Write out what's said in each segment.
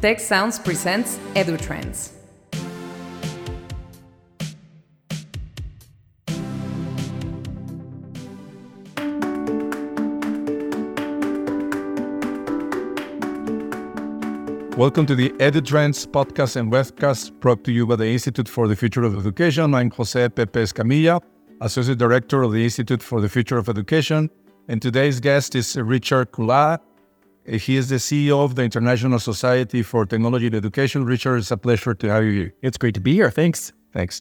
Tec Sounds presents EduTrends. Welcome to the EduTrends podcast and webcast brought to you by the Institute for the Future of Education. I'm Jose Pepe Escamilla, Associate Director of the Institute for the Future of Education. And today's guest is Richard Culatta. He is the CEO of the International Society for Technology and Education. Richard, it's a pleasure to have you here. It's great to be here. Thanks. Thanks.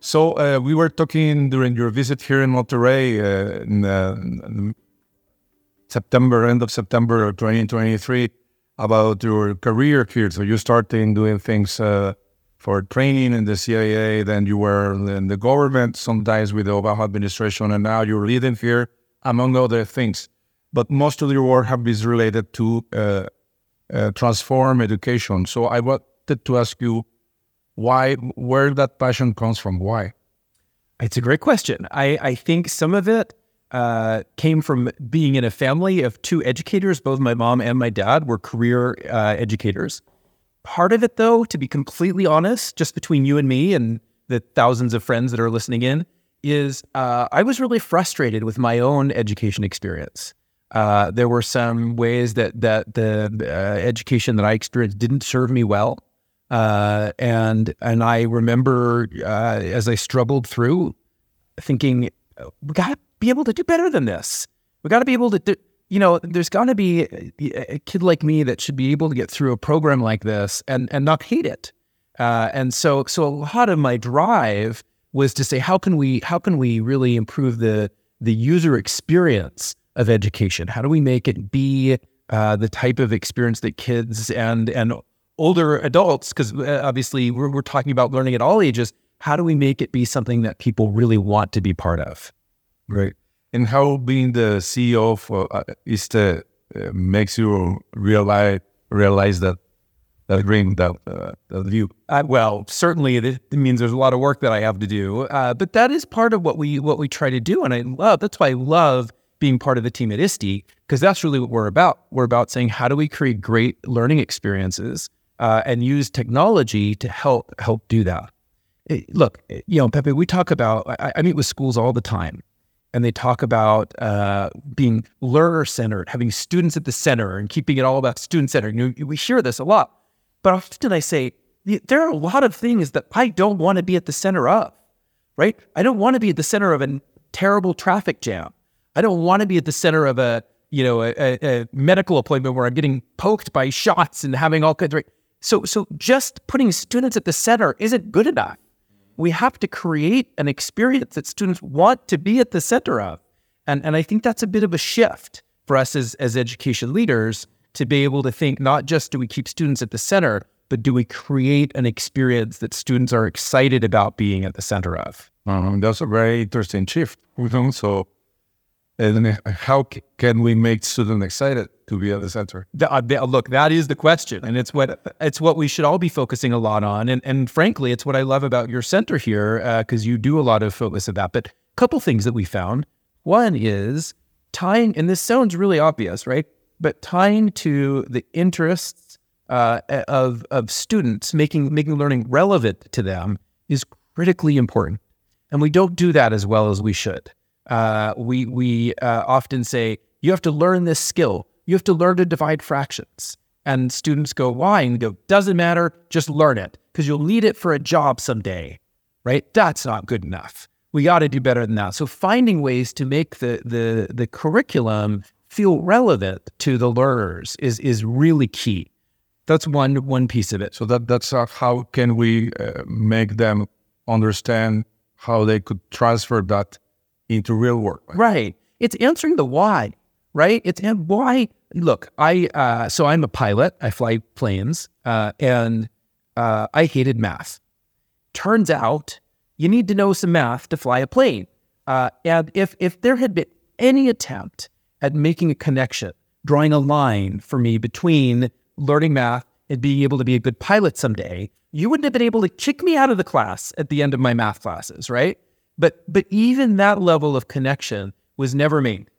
So uh, we were talking during your visit here in Monterrey uh, in, uh, in September, end of September 2023 about your career here. So you started doing things uh, for training in the CIA, then you were in the government, sometimes with the Obama administration, and now you're leading here, among other things. But most of your work have been related to uh, uh, transform education. So I wanted to ask you why, where that passion comes from. Why? It's a great question. I, I think some of it uh, came from being in a family of two educators. Both my mom and my dad were career uh, educators. Part of it, though, to be completely honest, just between you and me and the thousands of friends that are listening in, is uh, I was really frustrated with my own education experience. Uh, there were some ways that that the uh, education that I experienced didn't serve me well, uh, and and I remember as I struggled through, thinking we got to be able to do better than this. We got to be able to do, you know, there's got to be a, a, kid like me that should be able to get through a program like this and and not hate it. Uh, and so so a lot of my drive was to say how can we how can we really improve the the user experience of education? How do we make it be uh, the type of experience that kids and and older adults, because uh, obviously we're, we're talking about learning at all ages, how do we make it be something that people really want to be part of? Right. And how being the CEO for uh, ISTE uh, makes you realize realize that that dream, that uh, that view? Uh, well, certainly it, means there's a lot of work that I have to do, uh, but that is part of what we what we try to do, and I love. That's why I love being part of the team at ISTE because that's really what we're about. We're about saying how do we create great learning experiences uh, and use technology to help help do that. look, you know, Pepe, we talk about. I, I meet with schools all the time and they talk about uh, being learner centered, having students at the center, and keeping it all about student centered. You know, we hear this a lot, but often I say there are a lot of things that I don't want to be at the center of. Right? I don't want to be at the center of a terrible traffic jam. I don't want to be at the center of a you know a, a medical appointment where I'm getting poked by shots and having all kinds. Of, so so just putting students at the center isn't good enough we have to create an experience that students want to be at the center of. And, and I think that's a bit of a shift for us as, as education leaders to be able to think not just do we keep students at the center, but do we create an experience that students are excited about being at the center of? Um, that's a very interesting shift. So and how can we make students excited to be at the center? Uh, look, that is the question, and it's what it's what we should all be focusing a lot on. And and frankly, it's what I love about your center here because uh, you do a lot of focus of that. But a couple things that we found. One is tying, and this sounds really obvious, right? But tying to the interests uh, of of students, making making learning relevant to them is critically important, and we don't do that as well as we should. Uh, we we uh, often say you have to learn this skill. You have to learn to divide fractions. And students go, why? And go, doesn't matter. Just learn it because you'll need it for a job someday, right? That's not good enough. We got to do better than that. So finding ways to make the the the curriculum feel relevant to the learners is is really key. That's one one piece of it. So that that's uh, how can we uh, make them understand how they could transfer that into real work. Right? right. It's answering the why, right? It's and why. Look, I uh, so I'm a pilot. I fly planes, uh, and uh, I hated math. Turns out you need to know some math to fly a plane. Uh, and if if there had been any attempt at making a connection, drawing a line for me between learning math and being able to be a good pilot someday, you wouldn't have been able to kick me out of the class at the end of my math classes, right? But but even that level of connection was never made.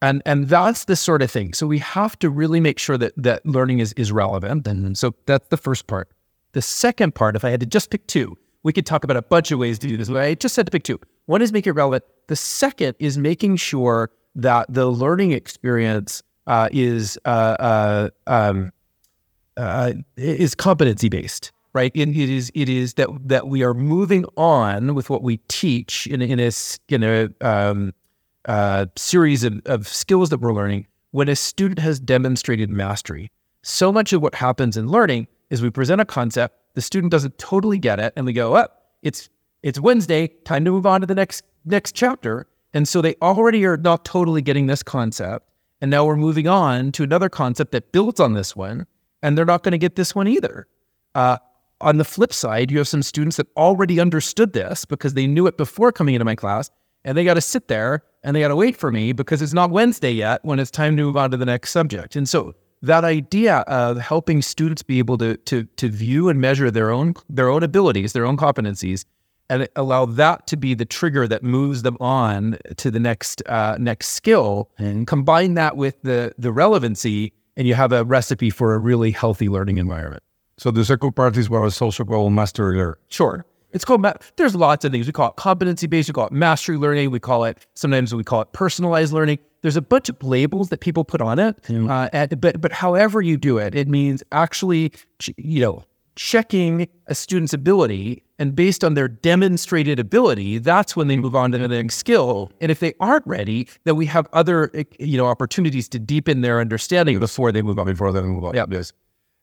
And and that's the sort of thing. So we have to really make sure that that learning is is relevant. And so that's the first part. The second part, if I had to just pick two, we could talk about a bunch of ways to do this. But I just had to pick two. One is make it relevant. The second is making sure that the learning experience uh, is uh, uh, um, uh, is competency based, right? It, it is it is that that we are moving on with what we teach in in a in a um, uh, series of, of skills that we're learning. When a student has demonstrated mastery, so much of what happens in learning is we present a concept, the student doesn't totally get it, and we go, "Up, oh, it's it's Wednesday, time to move on to the next next chapter." And so they already are not totally getting this concept. And now we're moving on to another concept that builds on this one and they're not going to get this one either. Uh, on the flip side, you have some students that already understood this because they knew it before coming into my class, and they got to sit there and they got to wait for me because it's not Wednesday yet when it's time to move on to the next subject. And so that idea of helping students be able to to to view and measure their own their own abilities, their own competencies, and allow that to be the trigger that moves them on to the next uh, next skill, and combine that with the the relevancy and you have a recipe for a really healthy learning environment. So the second part is what also called mastery learning. Sure. It's called, ma- there's lots of things. We call it competency based, we call it mastery learning, we call it, sometimes we call it personalized learning. There's a bunch of labels that people put on it. Uh, and, but, but however you do it, it means actually, you know, checking a student's ability and based on their demonstrated ability that's when they move on to the next skill and if they aren't ready then we have other eh, you know opportunities to deepen their understanding before they move on before they move on yeah yes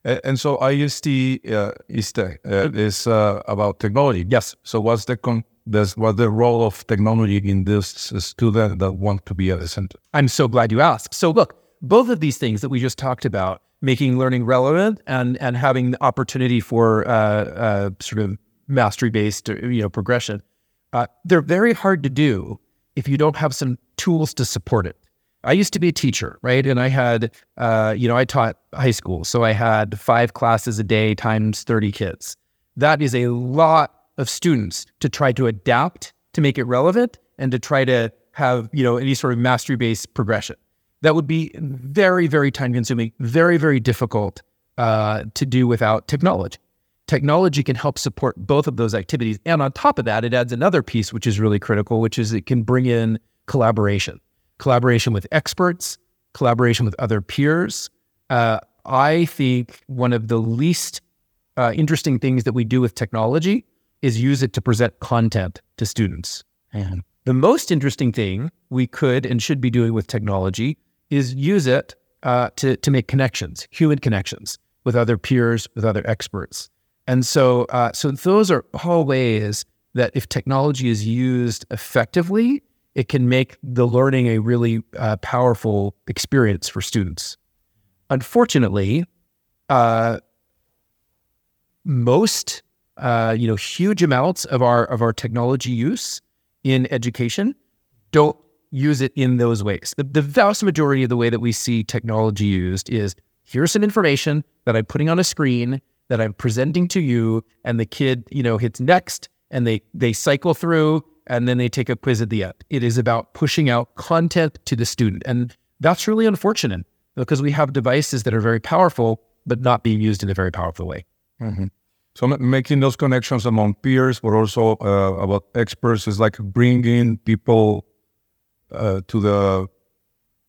and so IST uh, ISTE, uh, is uh, about technology. Yes. So what's the con- this, what the role of technology in this student that want to be at the center? I'm so glad you asked. So look, both of these things that we just talked about making learning relevant and and having the opportunity for uh, uh, sort of mastery based you know progression. Uh, they're very hard to do if you don't have some tools to support it. I used to be a teacher, right? And I had, uh, you know, I taught high school, so I had five classes a day times thirty kids. That is a lot of students to try to adapt to make it relevant and to try to have you know any sort of mastery based progression that would be very, very time consuming, very, very difficult uh, to do without technology. Technology can help support both of those activities. And on top of that, it adds another piece, which is really critical, which is it can bring in collaboration, collaboration with experts, collaboration with other peers. Uh, I think one of the least uh, interesting things that we do with technology is use it to present content to students. And the most interesting thing we could and should be doing with technology is use it uh, to to make connections, human connections with other peers, with other experts. And so, uh, so those are all ways that if technology is used effectively, it can make the learning a really uh, powerful experience for students. Unfortunately, uh, most uh, you know huge amounts of our of our technology use in education don't use it in those ways. The, the vast majority of the way that we see technology used is here's some information that I'm putting on a screen that I'm presenting to you, and the kid, you know, hits next and they they cycle through and then they take a quiz at the end. It is about pushing out content to the student. And that's really unfortunate because we have devices that are very powerful, but not being used in a very powerful way. Mm-hmm. So making those connections among peers, but also uh, about experts is like bringing people uh, to the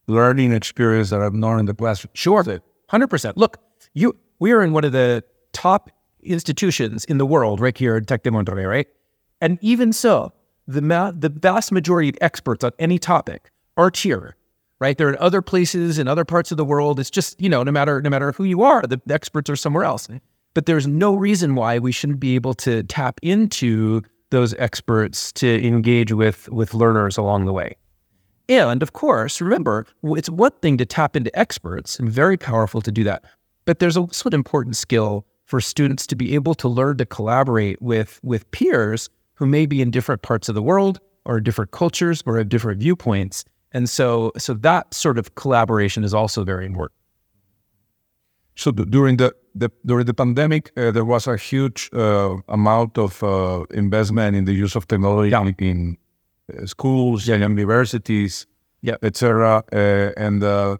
learning experience that I've known in the classroom. Sure, hundred percent. Look, you we are in one of the top institutions in the world, right here at Tec de Monterrey, right? And even so, the ma- the vast majority of experts on any topic are here, right? They're in other places in other parts of the world. It's just you know, no matter no matter who you are, the, the experts are somewhere else. But there's no reason why we shouldn't be able to tap into those experts to engage with with learners along the way. And of course, remember, it's one thing to tap into experts and very powerful to do that. But there's also an important skill for students to be able to learn to collaborate with, with peers who may be in different parts of the world or different cultures or have different viewpoints. And so, so that sort of collaboration is also very important. So during the, the during the pandemic, uh, there was a huge uh, amount of uh, investment in the use of technology yeah. in schools and universities. Yep. etc. Uh, and uh,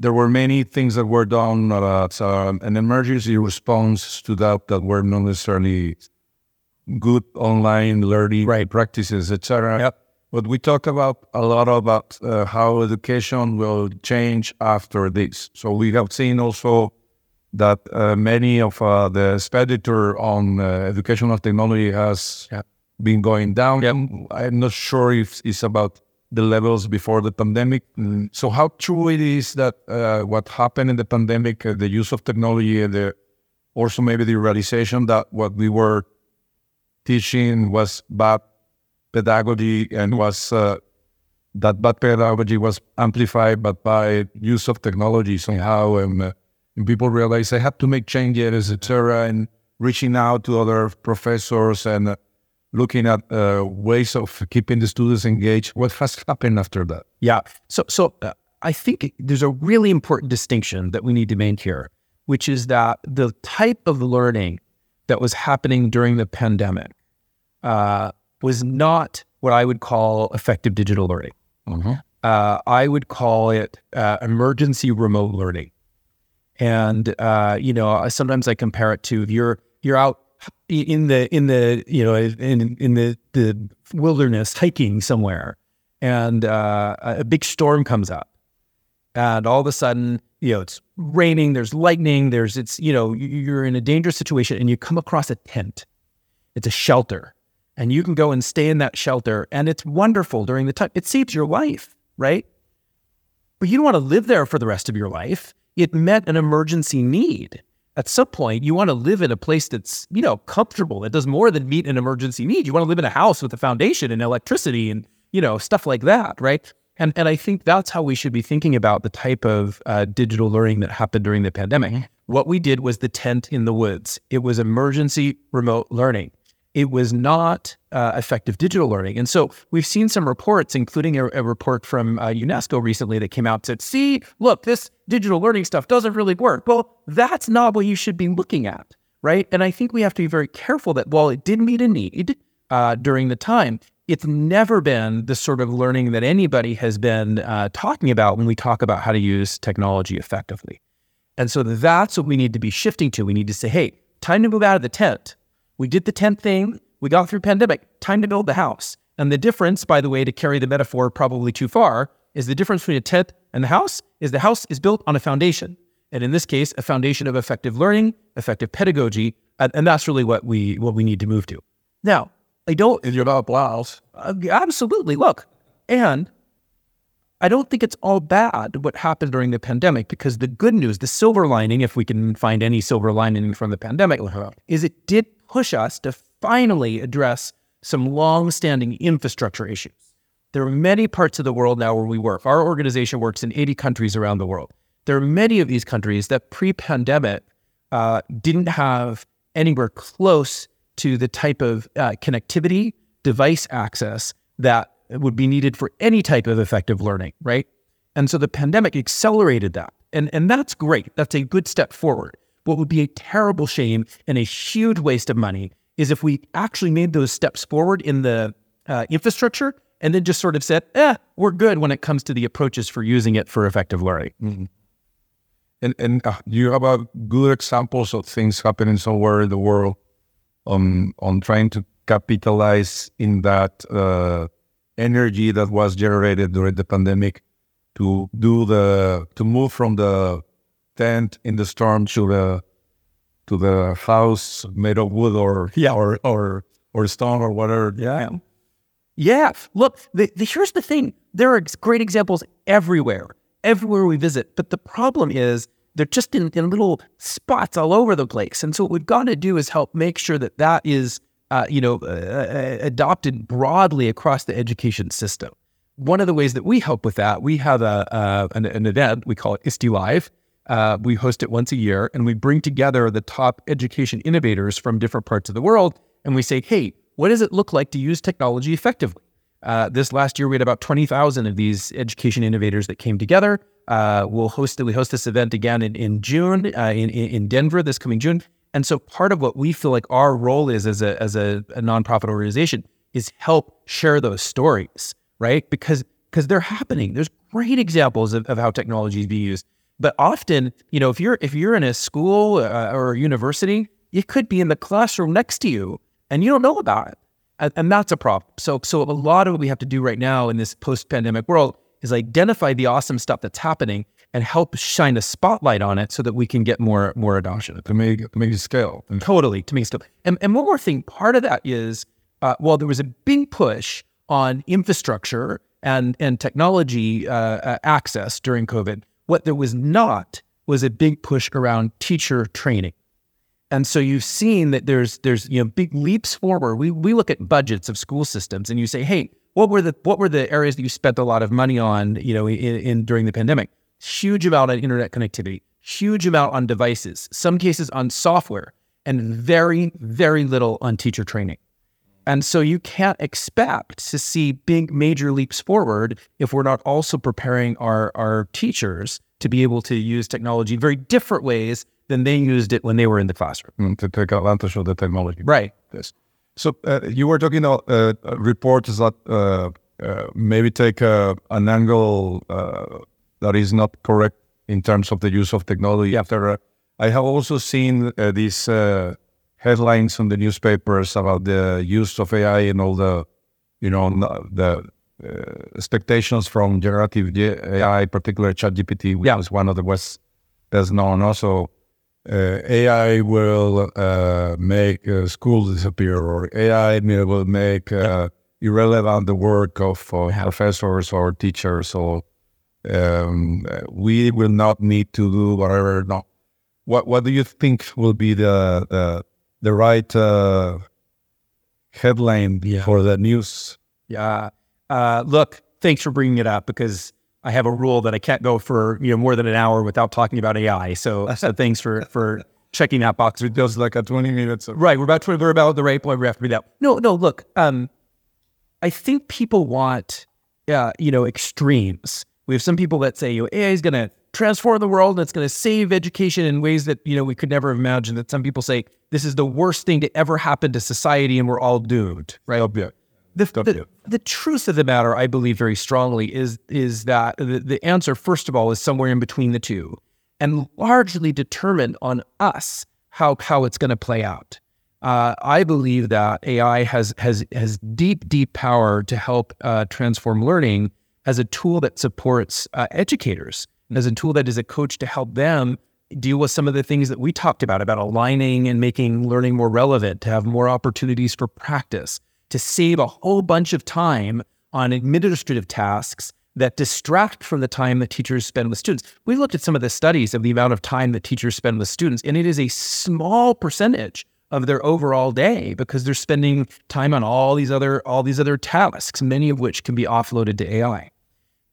there were many things that were done uh, as uh, an emergency response to that that were not necessarily good online learning Right. practices, etc. Yep. But we talk about a lot about uh, how education will change after this. So we have seen also that uh, many of uh, the expenditure on uh, educational technology has Yep. been going down. Yep. I'm not sure if it's about the levels before the pandemic. So how true it is that uh, what happened in the pandemic, uh, the use of technology, the also maybe the realization that what we were teaching was bad pedagogy and was uh, that bad pedagogy was amplified but by use of technology somehow. And, uh, and people realized they had to make changes etc and reaching out to other professors and uh, looking at uh, ways of keeping the students engaged. What has happened after that? Yeah. So, so uh, I think there's a really important distinction that we need to make here, which is that the type of learning that was happening during the pandemic uh, was not what I would call effective digital learning. Uh, I would call it uh, emergency remote learning. And uh, you know, sometimes I compare it to if you're you're out in the in the you know in in the the wilderness hiking somewhere, and uh, a big storm comes up, and all of a sudden you know it's raining, there's lightning, there's it's you know you're in a dangerous situation, and you come across a tent. It's a shelter, and you can go and stay in that shelter, and it's wonderful during the time. It saves your life, right? but you don't want to live there for the rest of your life. It met an emergency need. At some point, you want to live in a place that's, you know, comfortable, that does more than meet an emergency need. You want to live in a house with a foundation and electricity and, you know, stuff like that, right? And, and I think that's how we should be thinking about the type of uh, digital learning that happened during the pandemic. What we did was the tent in the woods. It was emergency remote learning it was not uh, effective digital learning. And so we've seen some reports, including a, a report from uh, UNESCO recently that came out and said, see, look, this digital learning stuff doesn't really work. Well, that's not what you should be looking at, right? And I think we have to be very careful that while it did meet a need uh, during the time, it's never been the sort of learning that anybody has been uh, talking about when we talk about how to use technology effectively. And so that's what we need to be shifting to. We need to say, hey, time to move out of the tent. We did the tent thing. We got through pandemic. Time to build the house. And the difference, by the way, to carry the metaphor probably too far, is the difference between a tent and the house is the house is built on a foundation. And in this case, a foundation of effective learning, effective pedagogy, and, and that's really what we what we need to move to. Now, I don't in your applause uh, absolutely. Look, and I don't think it's all bad what happened during the pandemic because the good news, the silver lining, if we can find any silver lining from the pandemic, is it did push us to finally address some long-standing infrastructure issues. There are many parts of the world now where we work. Our organization works in 80 countries around the world. There are many of these countries that pre-pandemic uh, didn't have anywhere close to the type of uh, connectivity, device access that would be needed for any type of effective learning, right? And so the pandemic accelerated that. And, and that's great. That's a good step forward. What would be a terrible shame and a huge waste of money is if we actually made those steps forward in the uh, infrastructure and then just sort of said, eh, we're good when it comes to the approaches for using it for effective learning. And and uh, you have uh, good examples of things happening somewhere in the world on on trying to capitalize in that uh, energy that was generated during the pandemic to do the to move from the tent in the storm to the to the house made of wood or Yeah. or or or stone or whatever. Yeah. Yeah. Look, the, the, here's the thing there are great examples everywhere, everywhere we visit. But the problem is they're just in, in little spots all over the place. And so what we've got to do is help make sure that that is, uh, you know, uh, uh, adopted broadly across the education system. One of the ways that we help with that, we have a, uh, an, an event, we call it ISTE Live. Uh, we host it once a year and we bring together the top education innovators from different parts of the world. And we say, hey, what does it look like to use technology effectively? Uh, this last year, we had about 20,000 of these education innovators that came together. Uh, we'll host we host this event again in, in June uh, in, in Denver this coming June. And so part of what we feel like our role is as a, as a, a nonprofit organization is help share those stories, right? Because because they're happening. There's great examples of, of how technology is being used. But often, you know, if you're if you're in a school uh, or a university, it could be in the classroom next to you, and you don't know about it, and, and that's a problem. So, so a lot of what we have to do right now in this post-pandemic world is identify the awesome stuff that's happening and help shine a spotlight on it so that we can get more more adoption to make to make it scale. Totally to make it scale. And, and one more thing, part of that is uh, well, there was a big push on infrastructure and and technology uh, uh, access during COVID. What there was not was a big push around teacher training. And so you've seen that there's there's you know big leaps forward. We we look at budgets of school systems and you say, hey, what were the what were the areas that you spent a lot of money on, you know, in, in during the pandemic? Huge amount on internet connectivity, huge amount on devices, some cases on software, and very, very little on teacher training. And so you can't expect to see big major leaps forward if we're not also preparing our, our teachers to be able to use technology in very different ways than they used it when they were in the classroom. Mm, to take advantage of the technology. Right. Yes. So uh, you were talking about uh, reports that uh, uh maybe take uh, an angle uh, that is not correct in terms of the use of technology. Yeah. After I have also seen these headlines on the newspapers about the use of AI and all the, you know, the uh, expectations from generative AI, particularly ChatGPT, which yeah. is one of the best best known. Also, uh, AI will uh, make uh, schools disappear, or AI will make uh, irrelevant the work of uh, professors or teachers. So um, we will not need to do whatever. No, what what do you think will be the the the right uh, headline yeah. for the news. Yeah. Uh, look, thanks for bringing it up because I have a rule that I can't go for you know more than an hour without talking about AI. So, so thanks for for checking that box. It feels like a twenty minutes. Of- right. We're about to, we're about the right point. We have to be that. No, no. Look, um, I think people want, uh, you know, extremes. We have some people that say, you know, AI is going to transform the world and it's going to save education in ways that you know we could never imagine that some people say this is the worst thing to ever happen to society and we're all doomed right? The, the, the, truth of the matter i believe very strongly is is that the, the answer first of all is somewhere in between the two and largely determined on us how how it's going to play out. Uh, I believe that AI has has has deep, deep power to help uh, transform learning as a tool that supports uh, educators as a tool that is a coach to help them deal with some of the things that we talked about about aligning and making learning more relevant to have more opportunities for practice to save a whole bunch of time on administrative tasks that distract from the time that teachers spend with students. We looked at some of the studies of the amount of time that teachers spend with students, and it is a small percentage of their overall day because they're spending time on all these other all these other tasks, many of which can be offloaded to AI.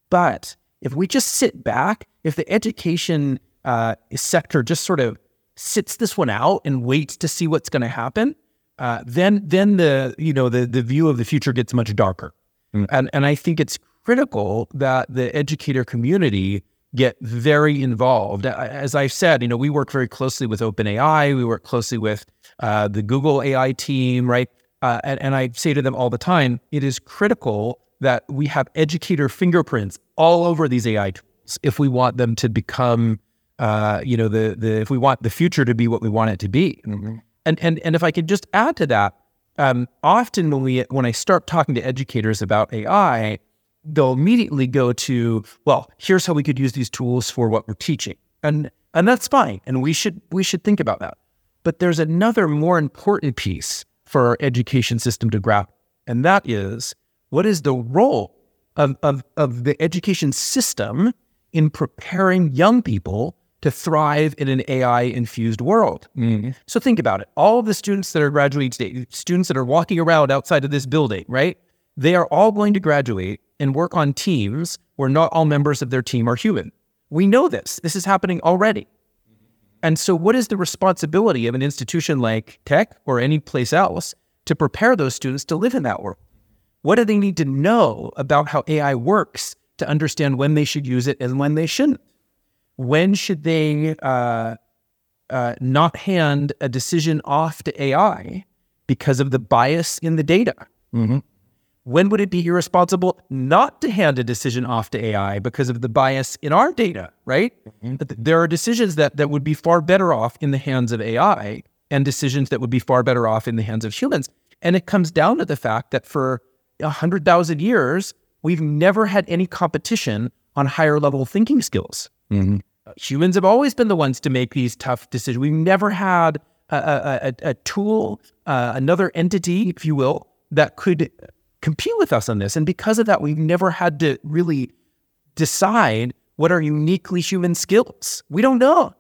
But if we just sit back, if the education uh, sector just sort of sits this one out and waits to see what's going to happen, uh, then then the you know the the view of the future gets much darker. Mm. And and I think it's critical that the educator community get very involved. As I've said, you know, we work very closely with OpenAI. We work closely with uh, the Google AI team, right? Uh, and, and I say to them all the time, it is critical that we have educator fingerprints all over these AI tools if we want them to become, uh, you know, the the if we want the future to be what we want it to be. Mm-hmm. And and and if I could just add to that, um, often when we when I start talking to educators about AI, they'll immediately go to, well, here's how we could use these tools for what we're teaching, and and that's fine, and we should we should think about that. But there's another more important piece for our education system to grapple, and that is what is the role of, of, of the education system in preparing young people to thrive in an AI infused world. Mm-hmm. So think about it. All of the students that are graduating today, students that are walking around outside of this building, right? They are all going to graduate and work on teams where not all members of their team are human. We know this. This is happening already. And so, what is the responsibility of an institution like Tec or any place else to prepare those students to live in that world? What do they need to know about how AI works to understand when they should use it and when they shouldn't? When should they uh, uh, not hand a decision off to AI because of the bias in the data? Mm-hmm. when would it be irresponsible not to hand a decision off to AI because of the bias in our data, right? Mm-hmm. There are decisions that, that would be far better off in the hands of AI and decisions that would be far better off in the hands of humans. And it comes down to the fact that for 100,000 years, we've never had any competition on higher level thinking skills. Mm-hmm. Humans have always been the ones to make these tough decisions. We've never had a, a, a, tool, uh, another entity, if you will, that could compete with us on this. And because of that, we've never had to really decide what are uniquely human skills. We don't know.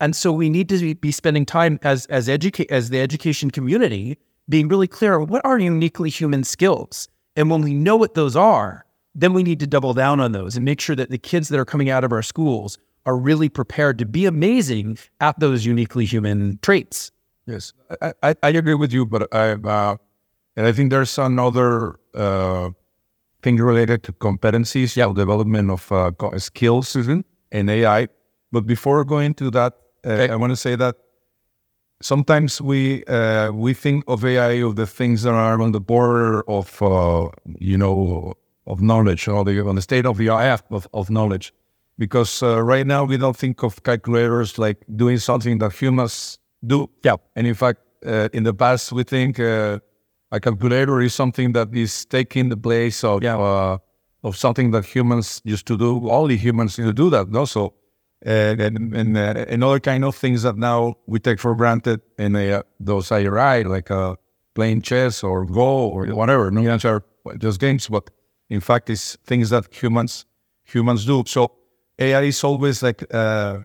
And so we need to be spending time as as educate as the education community being really clear what are uniquely human skills. And when we know what those are, then we need to double down on those and make sure that the kids that are coming out of our schools are really prepared to be amazing at those uniquely human traits. Yes, I, I, I agree with you, but I uh, and I think there's another uh, thing related to competencies, yeah, development of uh, skills mm-hmm. in AI. But before going to that, uh, okay. I want to say that sometimes we uh, we think of AI of the things that are on the border of uh, you know of knowledge or the on the state of the art of, of knowledge because uh, right now we don't think of calculators like doing something that humans do. Yeah. And in fact, uh, in the past, we think uh, a calculator is something that is taking the place of yeah. Uh, of something that humans used to do. Only humans need to do that. No, so uh, and and, uh, and other kind of things that now we take for granted in those IRI, like playing chess or Go or whatever. No, yeah. are just games, but in fact, it's things that humans humans do. So AI is always like uh,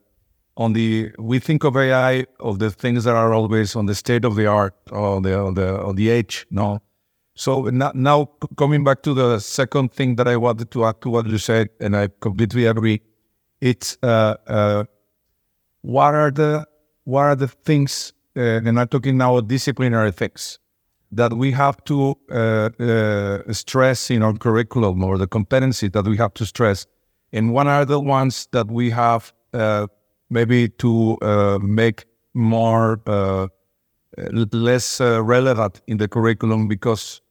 on the we think of AI of the things that are always on the state of the art or the on the on the edge. No, so now, coming back to the second thing that I wanted to add to what you said, and I completely agree. It's uh, uh, what are the what are the things, uh, and I'm talking now disciplinary things that we have to uh, uh, stress in our curriculum or the competency that we have to stress and what are the ones that we have uh, maybe to uh, make more uh, less uh, relevant in the curriculum because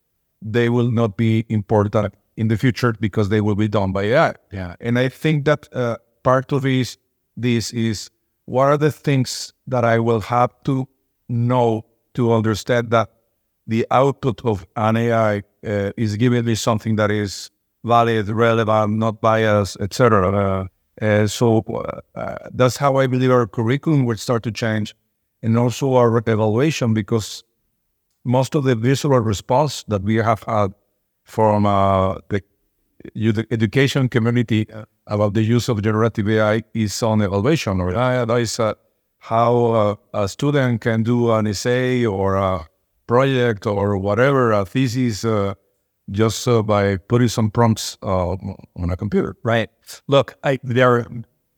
they will not be important in the future because they will be done by AI. Yeah, and I think that uh, part of this this is what are the things that I will have to know to understand that the output of an AI uh, is giving me something that is valid, relevant, not biased, etc. Uh, so uh, that's how I believe our curriculum will start to change, and also our evaluation, because most of the visual response that we have had from uh, the education community about the use of generative AI is on evaluation, or uh, that is uh, how uh, a student can do an essay or a project or whatever, a thesis just uh, by putting some prompts uh, on a computer. Right. Look, I, there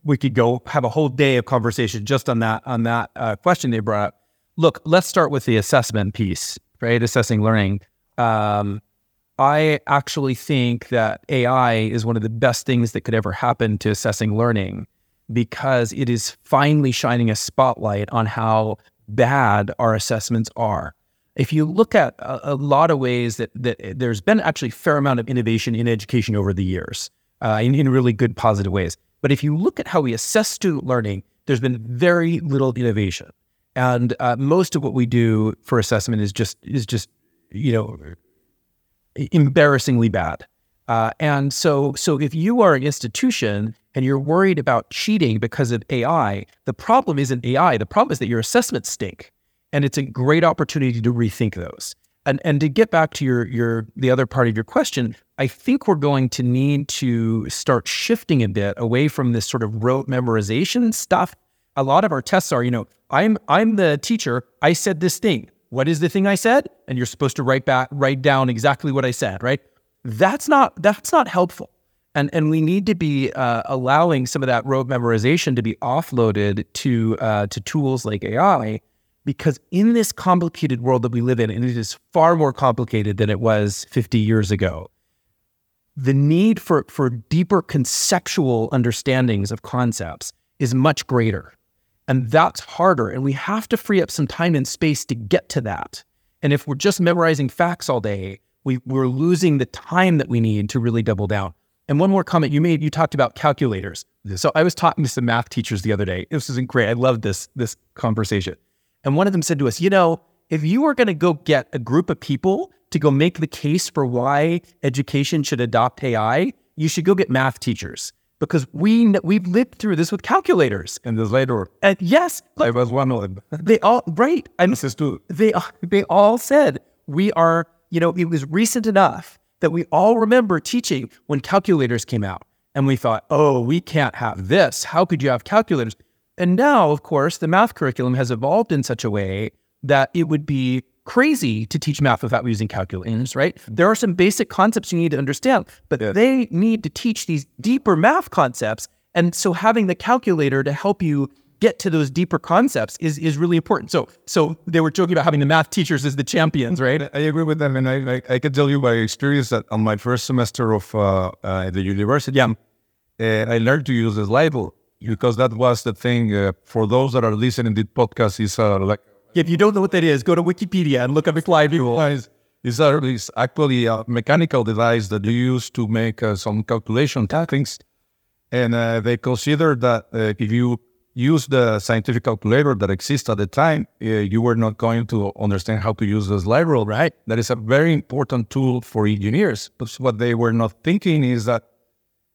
we could go have a whole day of conversation just on that on that uh, question they brought up. Look, let's start with the assessment piece, right? Assessing learning. Um, I actually think that AI is one of the best things that could ever happen to assessing learning because it is finally shining a spotlight on how bad our assessments are if you look at a, a, lot of ways that, that there's been actually a fair amount of innovation in education over the years uh, in, in really good positive ways. But if you look at how we assess student learning there's been very little innovation. And uh, most of what we do for assessment is just is just you know embarrassingly bad. Uh, and so so if you are an institution and you're worried about cheating because of ai the problem isn't ai the problem is that your assessments stink and it's a great opportunity to rethink those. And and to get back to your your the other part of your question, I think we're going to need to start shifting a bit away from this sort of rote memorization stuff. A lot of our tests are, you know, I'm I'm the teacher. I said this thing. What is the thing I said? And you're supposed to write back write down exactly what I said, right? That's not that's not helpful. And and we need to be uh, allowing some of that rote memorization to be offloaded to uh, to tools like AI because in this complicated world that we live in, and it is far more complicated than it was 50 years ago, the need for, for deeper conceptual understandings of concepts is much greater. And that's harder. And we have to free up some time and space to get to that. And if we're just memorizing facts all day, we, we're losing the time that we need to really double down. And one more comment you made, you talked about calculators. So I was talking to some math teachers the other day. This isn't great. I love this, this conversation. And one of them said to us, you know, if you were going to go get a group of people to go make the case for why education should adopt AI, you should go get math teachers because we we've lived through this with calculators. And this later, And yes, I was one of them. they all right. And This is they they all said we are. You know, it was recent enough that we all remember teaching when calculators came out, and we thought, oh, we can't have this. How could you have calculators? And now, of course, the math curriculum has evolved in such a way that it would be crazy to teach math without using calculators, right? There are some basic concepts you need to understand, but they need to teach these deeper math concepts. And so having the calculator to help you get to those deeper concepts is is really important. So so they were joking about having the math teachers as the champions, right? I agree with them, and I, I, I can tell you by experience that on my first semester of uh, uh, the university, Yeah. uh, I learned to use the label because that was the thing. Uh, for those that are listening to the podcast, is uh, like If you don't know what that is, go to Wikipedia and look up slide rule. is is a- is actually a mechanical device that you use to make uh, some calculation things, and uh, they consider that uh, if you use the scientific calculator that exists at the time, uh, you were not going to understand how to use this slide rule. Right. That is a very important tool for engineers. But what they were not thinking is that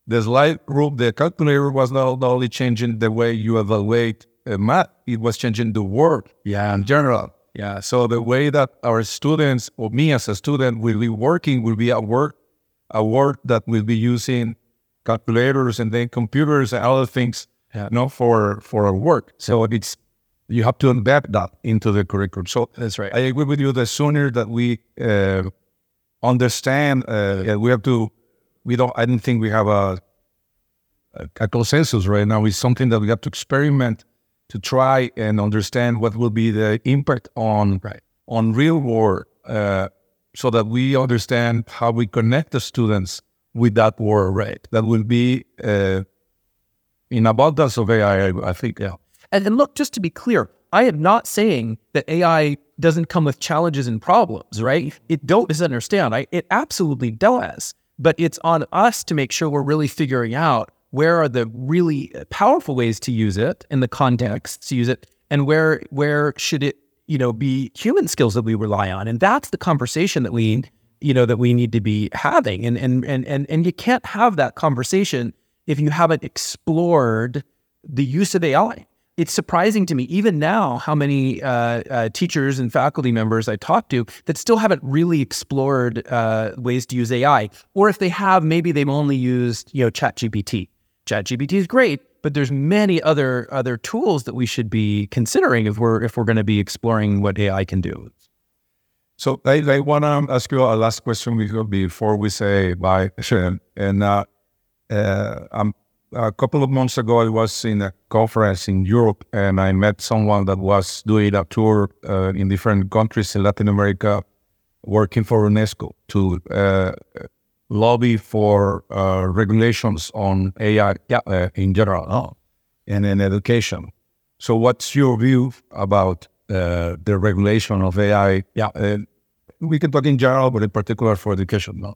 the slide rule, the calculator was not only changing the way you evaluate uh, math, it was changing the world Yeah. in general. Yeah. So the way that our students or me as a student will be working will be a work, a work that will be using calculators and then computers and other things, Yeah. you know, for for our work. So it's you have to embed that into the curriculum. So That's right. I agree with you. The sooner that we uh, understand, uh, yeah, we have to. We don't. I don't think we have a, a a consensus right now. It's something that we have to experiment to try and understand what will be the impact on Right. on real world, uh, so that we understand how we connect the students with that world. Right. That will be uh, in abundance of AI. I, I think. Yeah. And, and look, just to be clear, I am not saying that AI doesn't come with challenges and problems, right? It don't misunderstand. I, it absolutely does. But it's on us to make sure we're really figuring out where are the really powerful ways to use it in the context to use it, and where where should it, you know, be human skills that we rely on. And that's the conversation that we, you know, that we need to be having. And and and and and you can't have that conversation if you haven't explored the use of AI. It's surprising to me, even now, how many uh, uh, teachers and faculty members I talk to that still haven't really explored uh, ways to use AI, or if they have, maybe they've only used you know ChatGPT. ChatGPT is great, but there's many other other tools that we should be considering if we're if we're going to be exploring what AI can do. So I, I want to ask you a last question before- we say bye. And uh, uh, um, a couple of months ago, I was in a conference in Europe, and I met someone that was doing a tour uh, in different countries in Latin America, working for UNESCO to uh, lobby for uh, regulations on AI uh, in general and in education. So, what's your view about uh, the regulation of AI? Yeah. Uh, we can talk in general, but in particular for education. No?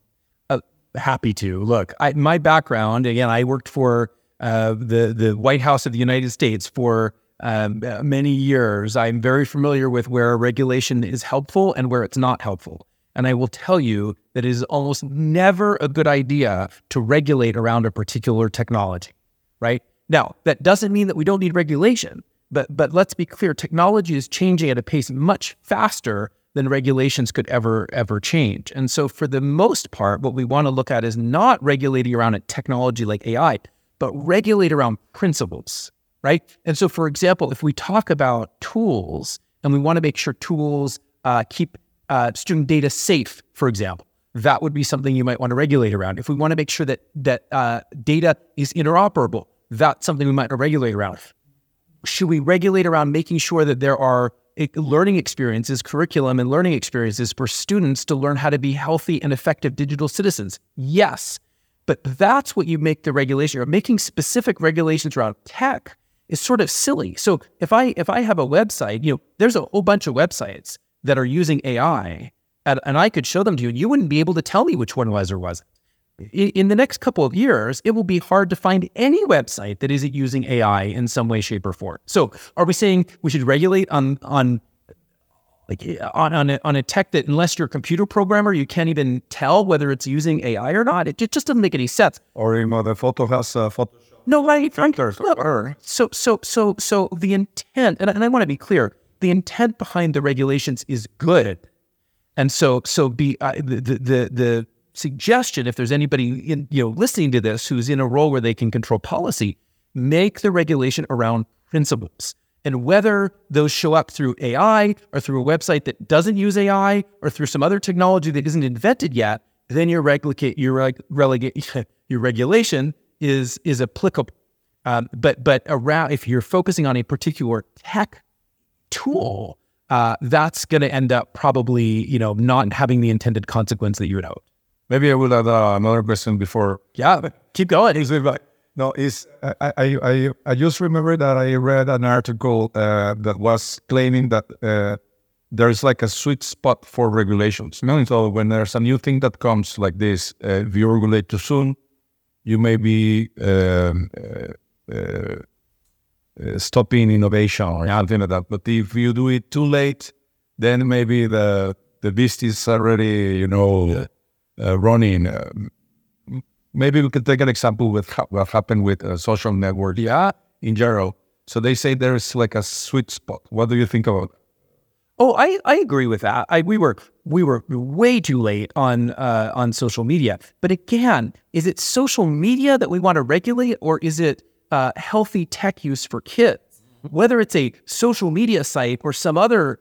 Happy to look. I, my background again, I worked for uh, the the White House of the United States for um, many years. I'm very familiar with where regulation is helpful and where it's not helpful. And I will tell you that it is almost never a good idea to regulate around a particular technology, right? Now, that doesn't mean that we don't need regulation, but but let's be clear, technology is changing at a pace much faster than regulations could ever ever change. And so for the most part, what we want to look at is not regulating around a technology like AI, but regulate around principles, right? And so for example, if we talk about tools and we want to make sure tools uh, keep uh, student data safe, for example, that would be something you might want to regulate around. If we want to make sure that that uh, data is interoperable, that's something we might regulate around. Should we regulate around making sure that there are learning experiences, curriculum, and learning experiences for students to learn how to be healthy and effective digital citizens? Yes, but that's what you make the regulation. Or making specific regulations around tech is sort of silly. So if I if I have a website, you know, there's a whole bunch of websites that are using AI and, and I could show them to you, and you wouldn't be able to tell me which one was or wasn't. In, the next couple of years, it will be hard to find any website that isn't using AI in some way, shape, or form. So, are we saying we should regulate on on like on on a, on a tech that unless you're a computer programmer, you can't even tell whether it's using AI or not? It, just doesn't make any sense. Or you know, the photo has uh, Photoshop. No, right? Filters. Look, so so so so the intent, and, and I want to be clear, the intent behind the regulations is good, and so so be uh, the the the suggestion if there's anybody in you know listening to this who's in a role where they can control policy, make the regulation around principles. And whether those show up through AI or through a website that doesn't use AI or through some other technology that isn't invented yet, then your your reg- your regulation is is applicable. Um, but but around if you're focusing on a particular tech tool, uh, that's going to end up probably you know not having the intended consequence that you would hope. Maybe I will add uh, another question before. Yeah, keep going. Is it like, no, is I, I I I just remember that I read an article uh, that was claiming that uh, there's like a sweet spot for regulations. You know, so when there's a new thing that comes like this, uh, if you regulate too soon, you may be um, uh, uh, uh, stopping innovation or something like that. But if you do it too late, then maybe the the beast is already, you know, uh, running. Um, maybe we could take an example with ha- what happened with uh, social network. Yeah. in general. So they say there's like a sweet spot. What do you think about? Oh, I, I agree with that. I, we were we were way too late on uh, on social media. But again, is it social media that we want to regulate, or is it uh, healthy tech use for kids? Whether it's a social media site or some other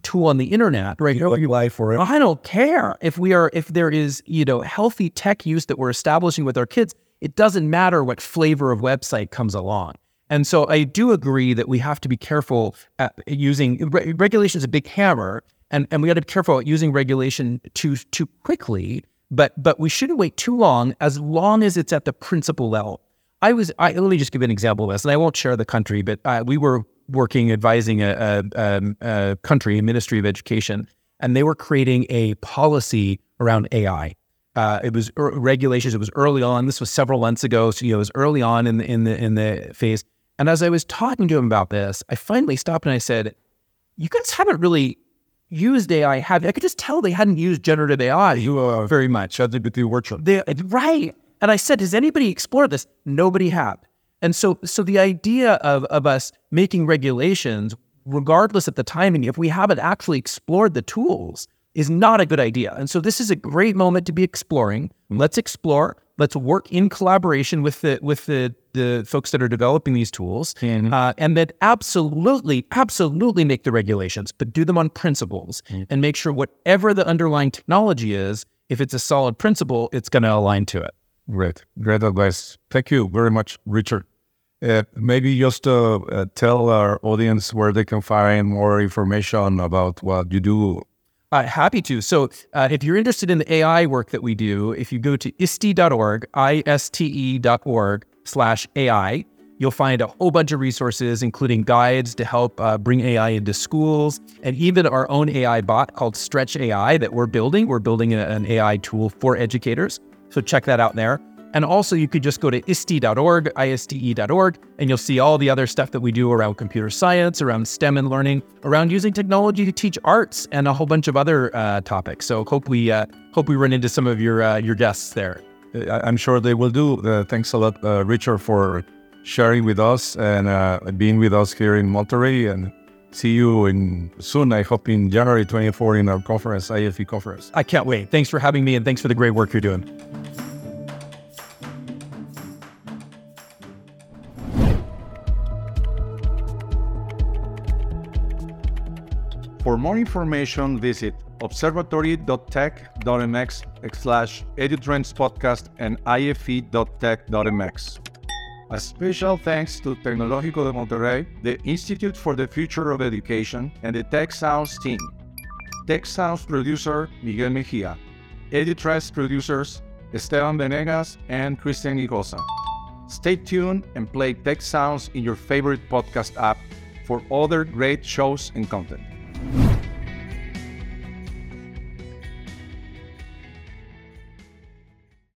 tool on the internet, right? life or I don't care if we are if there is you know healthy tech use that we're establishing with our kids. It doesn't matter what flavor of website comes along. And so I do agree that we have to be careful at using re- regulation is a big hammer, and, and we got to be careful at using regulation too too quickly. But but we shouldn't wait too long, as long as it's at the principal level. I was I, let me just give you an example of this, and I won't share the country, but uh, we were working advising a, a, a, a country, a Ministry of Education, and they were creating a policy around AI. Uh, it was er, regulations. It was early on. This was several months ago. So you know, it was early on in the in the in the phase. And as I was talking to him about this, I finally stopped and I said, "You guys haven't really used AI, have you?" I could just tell they hadn't used generative AI You uh, very much. ChatGPT workshop. They, right. And I said, has anybody explored this? Nobody had. And so, so the idea of, of us making regulations, regardless of the timing, if we haven't actually explored the tools, is not a good idea. And so this is a great moment to be exploring. Let's explore. Let's work in collaboration with the with the the folks that are developing these tools, uh, and then absolutely, absolutely make the regulations, but do them on principles, and make sure whatever the underlying technology is, if it's a solid principle, it's going to align to it. Great, great advice. Thank you very much, Richard. Uh, maybe just uh, uh, tell our audience where they can find more information about what you do. Uh, happy to. So, uh, if you're interested in the AI work that we do, if you go to iste.org, I-S-T-E.org slash AI, you'll find a whole bunch of resources, including guides to help bring AI into schools, and even our own AI bot called Stretch AI that we're building. We're building an AI tool for educators. So check that out there. And also, you could just go to iste.org, I-S-T-E.org, and you'll see all the other stuff that we do around computer science, around STEM and learning, around using technology to teach arts, and a whole bunch of other uh, topics. So hope we uh, hope we run into some of your uh, your guests there. I'm sure they will do. Uh, thanks a lot, uh, Richard, for sharing with us and uh, being with us here in Monterrey. And see you in soon. I hope in January 24 in our conference, IFE conference. I can't wait. Thanks for having me, and thanks for the great work you're doing. For more information, visit observatory.tec.mx slash edutrends podcast and ife.tec.mx. A special thanks to Tecnológico de Monterrey, the Institute for the Future of Education, and the Tec Sounds team. Tec Sounds producer Miguel Mejia. Edutrends producers Esteban Venegas and Christian Igosa. Stay tuned and play Tec Sounds in your favorite podcast app for other great shows and content.